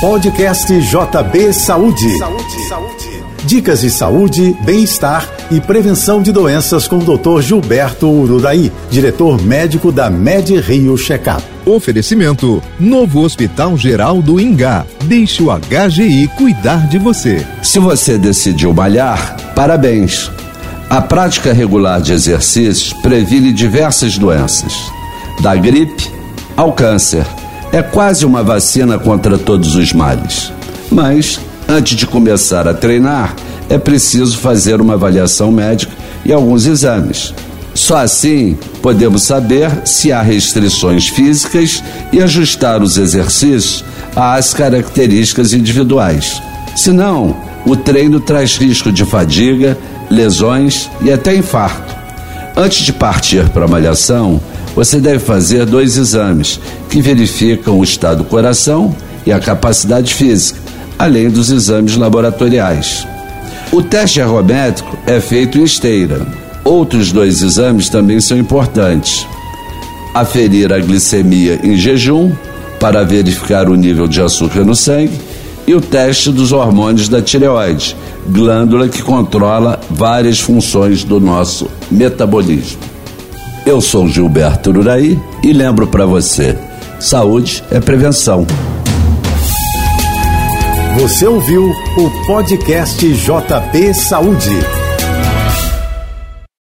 Podcast JB Saúde. Saúde, saúde. Dicas de saúde, bem-estar e prevenção de doenças com o Dr. Gilberto Ururaí, diretor médico da Med Rio Checkup. Oferecimento: Novo Hospital Geral do Ingá. Deixe o HGI cuidar de você. Se você decidiu malhar, parabéns. A prática regular de exercícios previne diversas doenças, da gripe ao câncer é quase uma vacina contra todos os males. Mas, antes de começar a treinar, é preciso fazer uma avaliação médica e alguns exames. Só assim podemos saber se há restrições físicas e ajustar os exercícios às características individuais. Senão, o treino traz risco de fadiga, lesões e até infarto. Antes de partir para a malhação, você deve fazer dois exames que verificam o estado do coração e a capacidade física, além dos exames laboratoriais. O teste ergométrico é feito em esteira. Outros dois exames também são importantes. Aferir a glicemia em jejum para verificar o nível de açúcar no sangue e o teste dos hormônios da tireoide, glândula que controla várias funções do nosso metabolismo. Eu sou Gilberto Uraí e lembro para você: saúde é prevenção. Você ouviu o podcast JP Saúde.